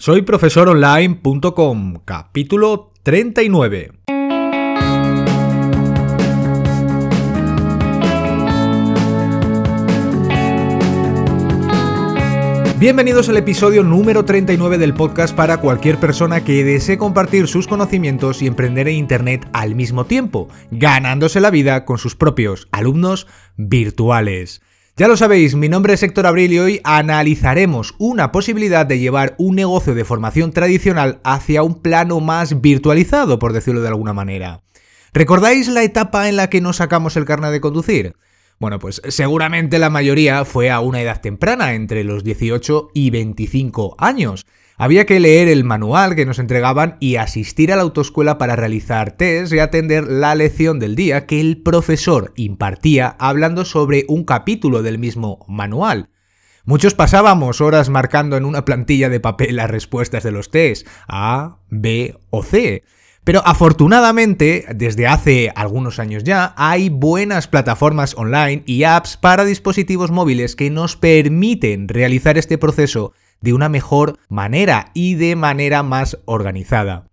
Soy profesoronline.com, capítulo 39. Bienvenidos al episodio número 39 del podcast para cualquier persona que desee compartir sus conocimientos y emprender en Internet al mismo tiempo, ganándose la vida con sus propios alumnos virtuales. Ya lo sabéis, mi nombre es Héctor Abril y hoy analizaremos una posibilidad de llevar un negocio de formación tradicional hacia un plano más virtualizado, por decirlo de alguna manera. ¿Recordáis la etapa en la que nos sacamos el carnet de conducir? Bueno, pues seguramente la mayoría fue a una edad temprana, entre los 18 y 25 años. Había que leer el manual que nos entregaban y asistir a la autoescuela para realizar test y atender la lección del día que el profesor impartía hablando sobre un capítulo del mismo manual. Muchos pasábamos horas marcando en una plantilla de papel las respuestas de los test A, B o C. Pero afortunadamente, desde hace algunos años ya, hay buenas plataformas online y apps para dispositivos móviles que nos permiten realizar este proceso de una mejor manera y de manera más organizada.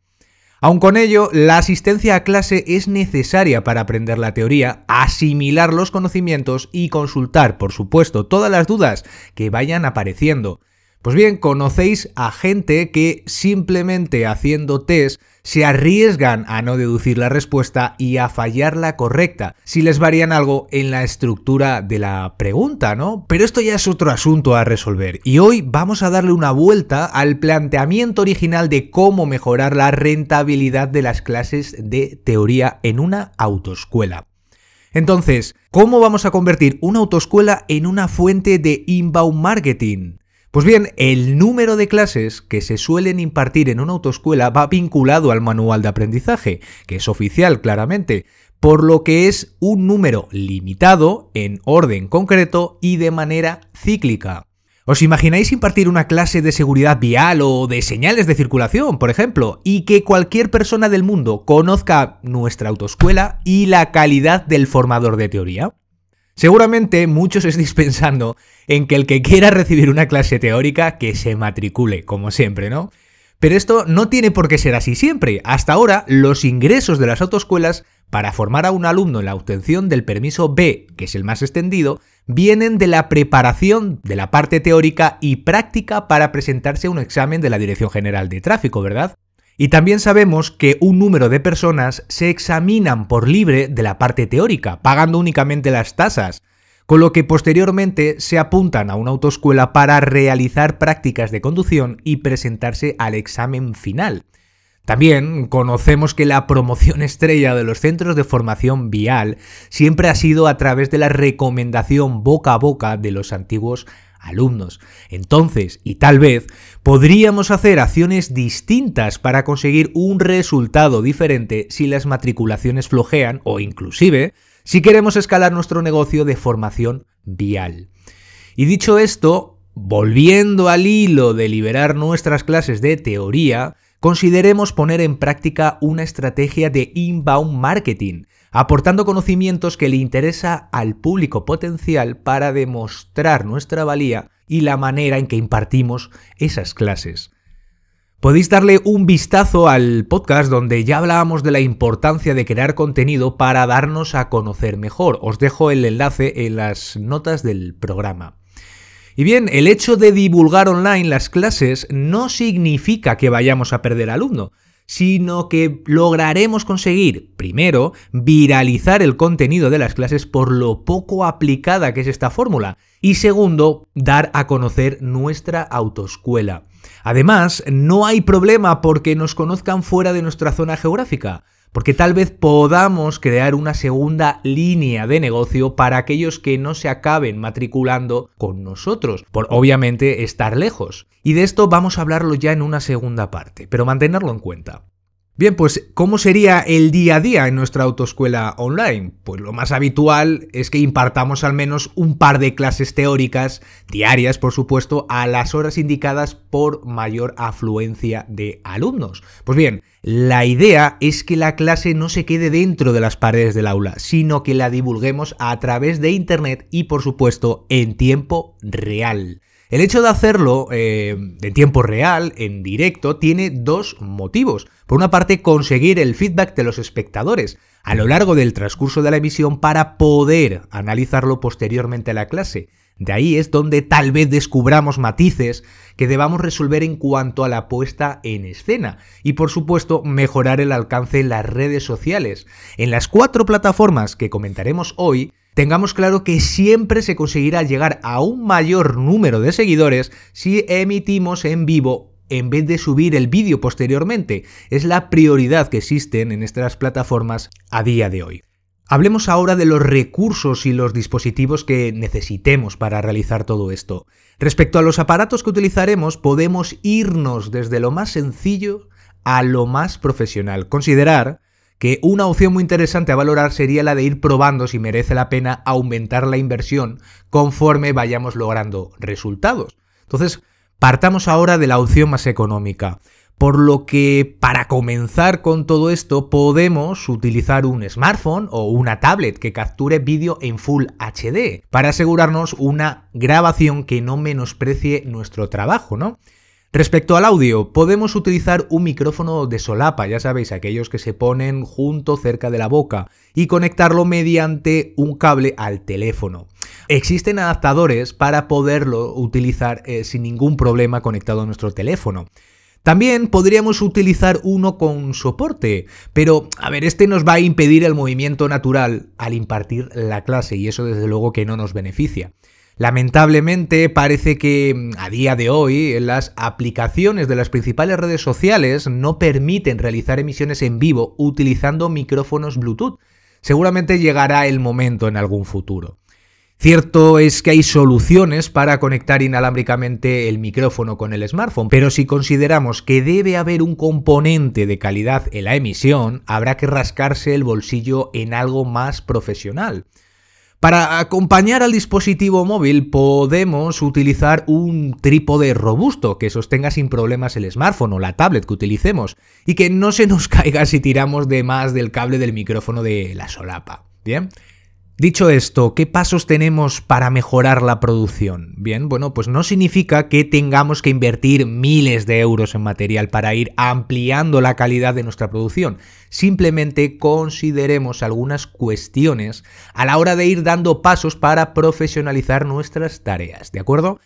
Aun con ello, la asistencia a clase es necesaria para aprender la teoría, asimilar los conocimientos y consultar, por supuesto, todas las dudas que vayan apareciendo. Pues bien, conocéis a gente que simplemente haciendo test se arriesgan a no deducir la respuesta y a fallar la correcta, si les varían algo en la estructura de la pregunta, ¿no? Pero esto ya es otro asunto a resolver y hoy vamos a darle una vuelta al planteamiento original de cómo mejorar la rentabilidad de las clases de teoría en una autoescuela. Entonces, ¿cómo vamos a convertir una autoescuela en una fuente de inbound marketing? Pues bien, el número de clases que se suelen impartir en una autoescuela va vinculado al manual de aprendizaje, que es oficial claramente, por lo que es un número limitado, en orden concreto y de manera cíclica. ¿Os imagináis impartir una clase de seguridad vial o de señales de circulación, por ejemplo, y que cualquier persona del mundo conozca nuestra autoescuela y la calidad del formador de teoría? Seguramente muchos estéis pensando en que el que quiera recibir una clase teórica que se matricule, como siempre, ¿no? Pero esto no tiene por qué ser así siempre. Hasta ahora, los ingresos de las autoescuelas para formar a un alumno en la obtención del permiso B, que es el más extendido, vienen de la preparación de la parte teórica y práctica para presentarse a un examen de la Dirección General de Tráfico, ¿verdad? Y también sabemos que un número de personas se examinan por libre de la parte teórica, pagando únicamente las tasas, con lo que posteriormente se apuntan a una autoescuela para realizar prácticas de conducción y presentarse al examen final. También conocemos que la promoción estrella de los centros de formación vial siempre ha sido a través de la recomendación boca a boca de los antiguos alumnos. Entonces, y tal vez, podríamos hacer acciones distintas para conseguir un resultado diferente si las matriculaciones flojean o inclusive si queremos escalar nuestro negocio de formación vial. Y dicho esto, volviendo al hilo de liberar nuestras clases de teoría, consideremos poner en práctica una estrategia de inbound marketing aportando conocimientos que le interesa al público potencial para demostrar nuestra valía y la manera en que impartimos esas clases. Podéis darle un vistazo al podcast donde ya hablábamos de la importancia de crear contenido para darnos a conocer mejor. Os dejo el enlace en las notas del programa. Y bien, el hecho de divulgar online las clases no significa que vayamos a perder alumno, sino que lograremos conseguir, primero, viralizar el contenido de las clases por lo poco aplicada que es esta fórmula, y segundo, dar a conocer nuestra autoescuela. Además, no hay problema porque nos conozcan fuera de nuestra zona geográfica porque tal vez podamos crear una segunda línea de negocio para aquellos que no se acaben matriculando con nosotros, por obviamente estar lejos. Y de esto vamos a hablarlo ya en una segunda parte, pero mantenerlo en cuenta. Bien, pues ¿cómo sería el día a día en nuestra autoescuela online? Pues lo más habitual es que impartamos al menos un par de clases teóricas, diarias por supuesto, a las horas indicadas por mayor afluencia de alumnos. Pues bien, la idea es que la clase no se quede dentro de las paredes del aula, sino que la divulguemos a través de Internet y por supuesto en tiempo real. El hecho de hacerlo eh, en tiempo real, en directo, tiene dos motivos. Por una parte, conseguir el feedback de los espectadores a lo largo del transcurso de la emisión para poder analizarlo posteriormente a la clase. De ahí es donde tal vez descubramos matices que debamos resolver en cuanto a la puesta en escena y por supuesto mejorar el alcance en las redes sociales. En las cuatro plataformas que comentaremos hoy, tengamos claro que siempre se conseguirá llegar a un mayor número de seguidores si emitimos en vivo en vez de subir el vídeo posteriormente. Es la prioridad que existen en estas plataformas a día de hoy. Hablemos ahora de los recursos y los dispositivos que necesitemos para realizar todo esto. Respecto a los aparatos que utilizaremos, podemos irnos desde lo más sencillo a lo más profesional. Considerar que una opción muy interesante a valorar sería la de ir probando si merece la pena aumentar la inversión conforme vayamos logrando resultados. Entonces, partamos ahora de la opción más económica. Por lo que para comenzar con todo esto podemos utilizar un smartphone o una tablet que capture vídeo en Full HD para asegurarnos una grabación que no menosprecie nuestro trabajo, ¿no? Respecto al audio, podemos utilizar un micrófono de solapa, ya sabéis, aquellos que se ponen junto cerca de la boca, y conectarlo mediante un cable al teléfono. Existen adaptadores para poderlo utilizar eh, sin ningún problema conectado a nuestro teléfono. También podríamos utilizar uno con soporte, pero a ver, este nos va a impedir el movimiento natural al impartir la clase y eso desde luego que no nos beneficia. Lamentablemente parece que mm, a día de hoy las aplicaciones de las principales redes sociales no permiten realizar emisiones en vivo utilizando micrófonos Bluetooth. Seguramente llegará el momento en algún futuro. Cierto es que hay soluciones para conectar inalámbricamente el micrófono con el smartphone, pero si consideramos que debe haber un componente de calidad en la emisión, habrá que rascarse el bolsillo en algo más profesional. Para acompañar al dispositivo móvil podemos utilizar un trípode robusto que sostenga sin problemas el smartphone o la tablet que utilicemos y que no se nos caiga si tiramos de más del cable del micrófono de la solapa. Bien. Dicho esto, ¿qué pasos tenemos para mejorar la producción? Bien, bueno, pues no significa que tengamos que invertir miles de euros en material para ir ampliando la calidad de nuestra producción. Simplemente consideremos algunas cuestiones a la hora de ir dando pasos para profesionalizar nuestras tareas, ¿de acuerdo?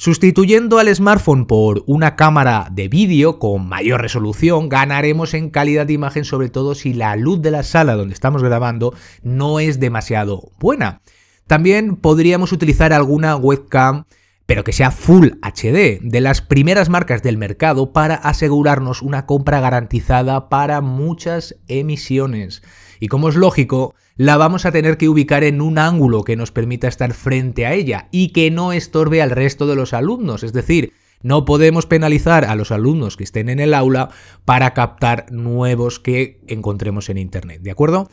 Sustituyendo al smartphone por una cámara de vídeo con mayor resolución, ganaremos en calidad de imagen, sobre todo si la luz de la sala donde estamos grabando no es demasiado buena. También podríamos utilizar alguna webcam pero que sea Full HD, de las primeras marcas del mercado para asegurarnos una compra garantizada para muchas emisiones. Y como es lógico, la vamos a tener que ubicar en un ángulo que nos permita estar frente a ella y que no estorbe al resto de los alumnos, es decir, no podemos penalizar a los alumnos que estén en el aula para captar nuevos que encontremos en Internet, ¿de acuerdo?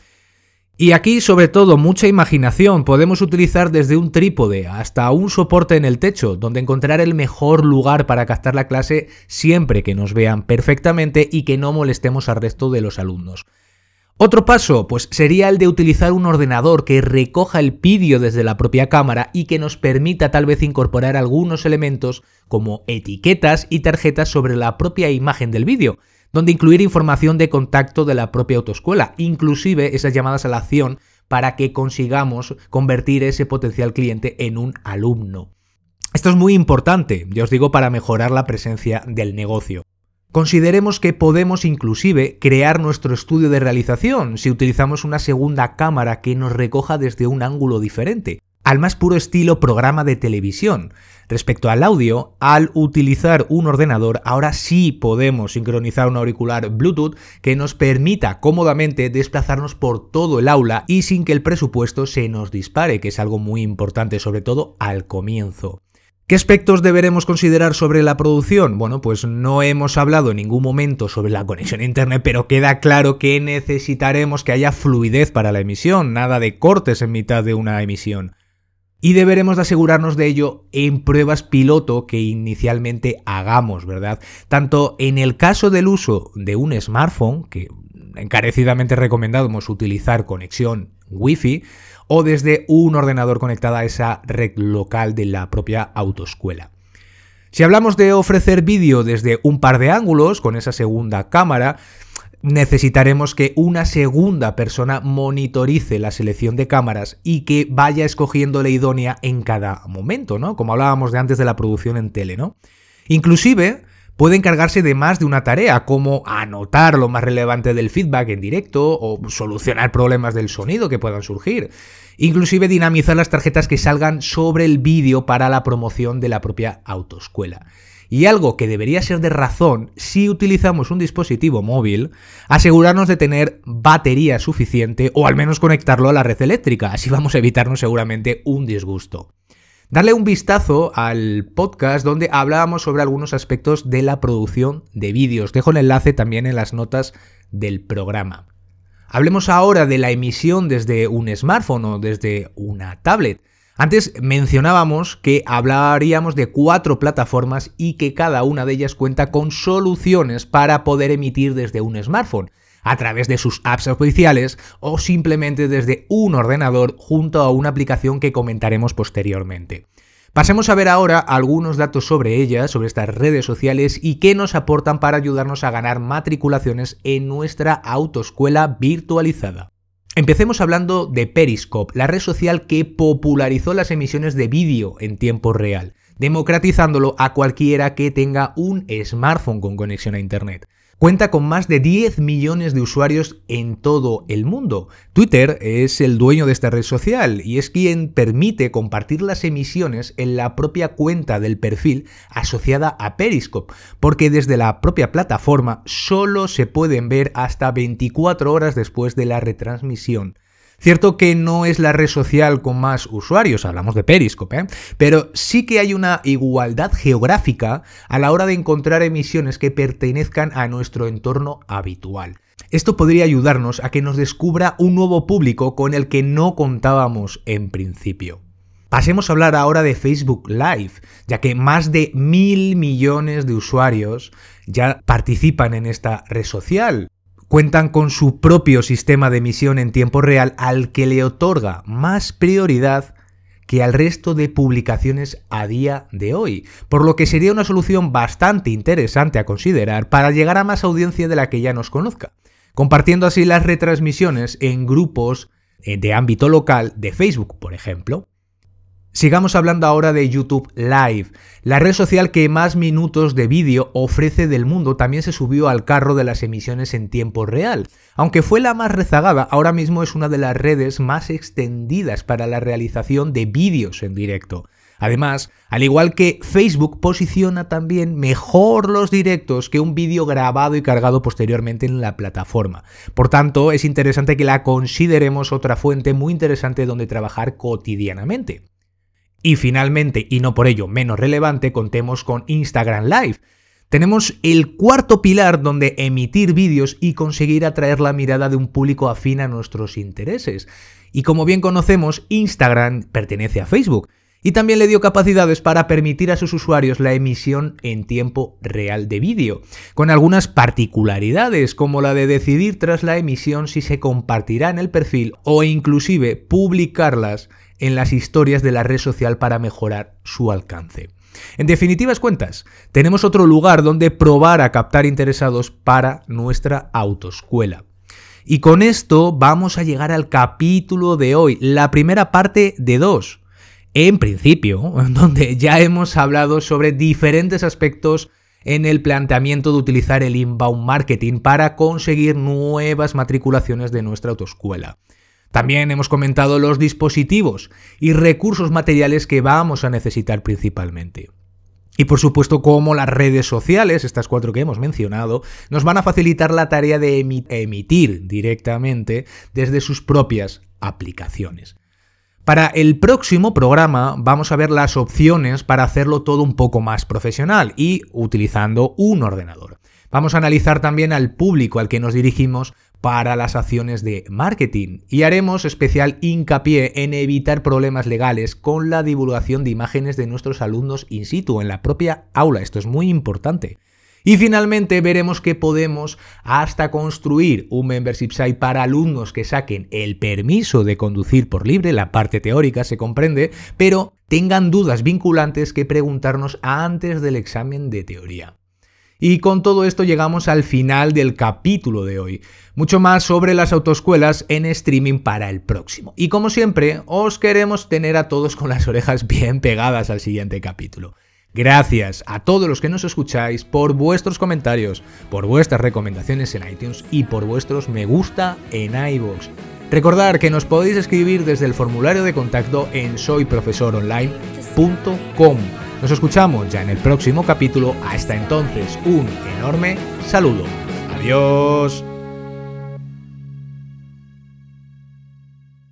Y aquí, sobre todo, mucha imaginación. Podemos utilizar desde un trípode hasta un soporte en el techo, donde encontrar el mejor lugar para captar la clase siempre que nos vean perfectamente y que no molestemos al resto de los alumnos. Otro paso, pues sería el de utilizar un ordenador que recoja el vídeo desde la propia cámara y que nos permita tal vez incorporar algunos elementos como etiquetas y tarjetas sobre la propia imagen del vídeo donde incluir información de contacto de la propia autoescuela, inclusive esas llamadas a la acción para que consigamos convertir ese potencial cliente en un alumno. Esto es muy importante, ya os digo, para mejorar la presencia del negocio. Consideremos que podemos inclusive crear nuestro estudio de realización si utilizamos una segunda cámara que nos recoja desde un ángulo diferente al más puro estilo programa de televisión. Respecto al audio, al utilizar un ordenador, ahora sí podemos sincronizar un auricular Bluetooth que nos permita cómodamente desplazarnos por todo el aula y sin que el presupuesto se nos dispare, que es algo muy importante, sobre todo al comienzo. ¿Qué aspectos deberemos considerar sobre la producción? Bueno, pues no hemos hablado en ningún momento sobre la conexión a Internet, pero queda claro que necesitaremos que haya fluidez para la emisión, nada de cortes en mitad de una emisión y deberemos de asegurarnos de ello en pruebas piloto que inicialmente hagamos, ¿verdad? Tanto en el caso del uso de un smartphone, que encarecidamente recomendamos utilizar conexión Wi-Fi, o desde un ordenador conectado a esa red local de la propia autoescuela. Si hablamos de ofrecer vídeo desde un par de ángulos, con esa segunda cámara, necesitaremos que una segunda persona monitorice la selección de cámaras y que vaya escogiendo la idónea en cada momento, ¿no? Como hablábamos de antes de la producción en tele, ¿no? Inclusive puede encargarse de más de una tarea, como anotar lo más relevante del feedback en directo o solucionar problemas del sonido que puedan surgir. Inclusive dinamizar las tarjetas que salgan sobre el vídeo para la promoción de la propia autoescuela. Y algo que debería ser de razón si utilizamos un dispositivo móvil, asegurarnos de tener batería suficiente o al menos conectarlo a la red eléctrica, así vamos a evitarnos seguramente un disgusto. Darle un vistazo al podcast donde hablábamos sobre algunos aspectos de la producción de vídeos. Dejo el enlace también en las notas del programa. Hablemos ahora de la emisión desde un smartphone o desde una tablet. Antes mencionábamos que hablaríamos de cuatro plataformas y que cada una de ellas cuenta con soluciones para poder emitir desde un smartphone a través de sus apps oficiales o simplemente desde un ordenador junto a una aplicación que comentaremos posteriormente. Pasemos a ver ahora algunos datos sobre ellas, sobre estas redes sociales y qué nos aportan para ayudarnos a ganar matriculaciones en nuestra autoescuela virtualizada. Empecemos hablando de Periscope, la red social que popularizó las emisiones de vídeo en tiempo real, democratizándolo a cualquiera que tenga un smartphone con conexión a Internet. Cuenta con más de 10 millones de usuarios en todo el mundo. Twitter es el dueño de esta red social y es quien permite compartir las emisiones en la propia cuenta del perfil asociada a Periscope, porque desde la propia plataforma solo se pueden ver hasta 24 horas después de la retransmisión. Cierto que no es la red social con más usuarios, hablamos de Periscope, ¿eh? pero sí que hay una igualdad geográfica a la hora de encontrar emisiones que pertenezcan a nuestro entorno habitual. Esto podría ayudarnos a que nos descubra un nuevo público con el que no contábamos en principio. Pasemos a hablar ahora de Facebook Live, ya que más de mil millones de usuarios ya participan en esta red social cuentan con su propio sistema de emisión en tiempo real al que le otorga más prioridad que al resto de publicaciones a día de hoy, por lo que sería una solución bastante interesante a considerar para llegar a más audiencia de la que ya nos conozca, compartiendo así las retransmisiones en grupos eh, de ámbito local de Facebook, por ejemplo. Sigamos hablando ahora de YouTube Live. La red social que más minutos de vídeo ofrece del mundo también se subió al carro de las emisiones en tiempo real. Aunque fue la más rezagada, ahora mismo es una de las redes más extendidas para la realización de vídeos en directo. Además, al igual que Facebook posiciona también mejor los directos que un vídeo grabado y cargado posteriormente en la plataforma. Por tanto, es interesante que la consideremos otra fuente muy interesante donde trabajar cotidianamente. Y finalmente, y no por ello menos relevante, contemos con Instagram Live. Tenemos el cuarto pilar donde emitir vídeos y conseguir atraer la mirada de un público afín a nuestros intereses. Y como bien conocemos, Instagram pertenece a Facebook y también le dio capacidades para permitir a sus usuarios la emisión en tiempo real de vídeo, con algunas particularidades como la de decidir tras la emisión si se compartirá en el perfil o inclusive publicarlas en las historias de la red social para mejorar su alcance. En definitivas cuentas, tenemos otro lugar donde probar a captar interesados para nuestra autoescuela. Y con esto vamos a llegar al capítulo de hoy, la primera parte de dos. En principio, donde ya hemos hablado sobre diferentes aspectos en el planteamiento de utilizar el inbound marketing para conseguir nuevas matriculaciones de nuestra autoescuela. También hemos comentado los dispositivos y recursos materiales que vamos a necesitar principalmente. Y por supuesto, como las redes sociales, estas cuatro que hemos mencionado, nos van a facilitar la tarea de emitir directamente desde sus propias aplicaciones. Para el próximo programa vamos a ver las opciones para hacerlo todo un poco más profesional y utilizando un ordenador. Vamos a analizar también al público al que nos dirigimos para las acciones de marketing y haremos especial hincapié en evitar problemas legales con la divulgación de imágenes de nuestros alumnos in situ en la propia aula. Esto es muy importante. Y finalmente veremos que podemos hasta construir un membership site para alumnos que saquen el permiso de conducir por libre, la parte teórica se comprende, pero tengan dudas vinculantes que preguntarnos antes del examen de teoría. Y con todo esto llegamos al final del capítulo de hoy. Mucho más sobre las autoescuelas en streaming para el próximo. Y como siempre, os queremos tener a todos con las orejas bien pegadas al siguiente capítulo. Gracias a todos los que nos escucháis por vuestros comentarios, por vuestras recomendaciones en iTunes y por vuestros me gusta en iVoox. Recordar que nos podéis escribir desde el formulario de contacto en soyprofesoronline.com. Nos escuchamos ya en el próximo capítulo. Hasta entonces, un enorme saludo. Adiós.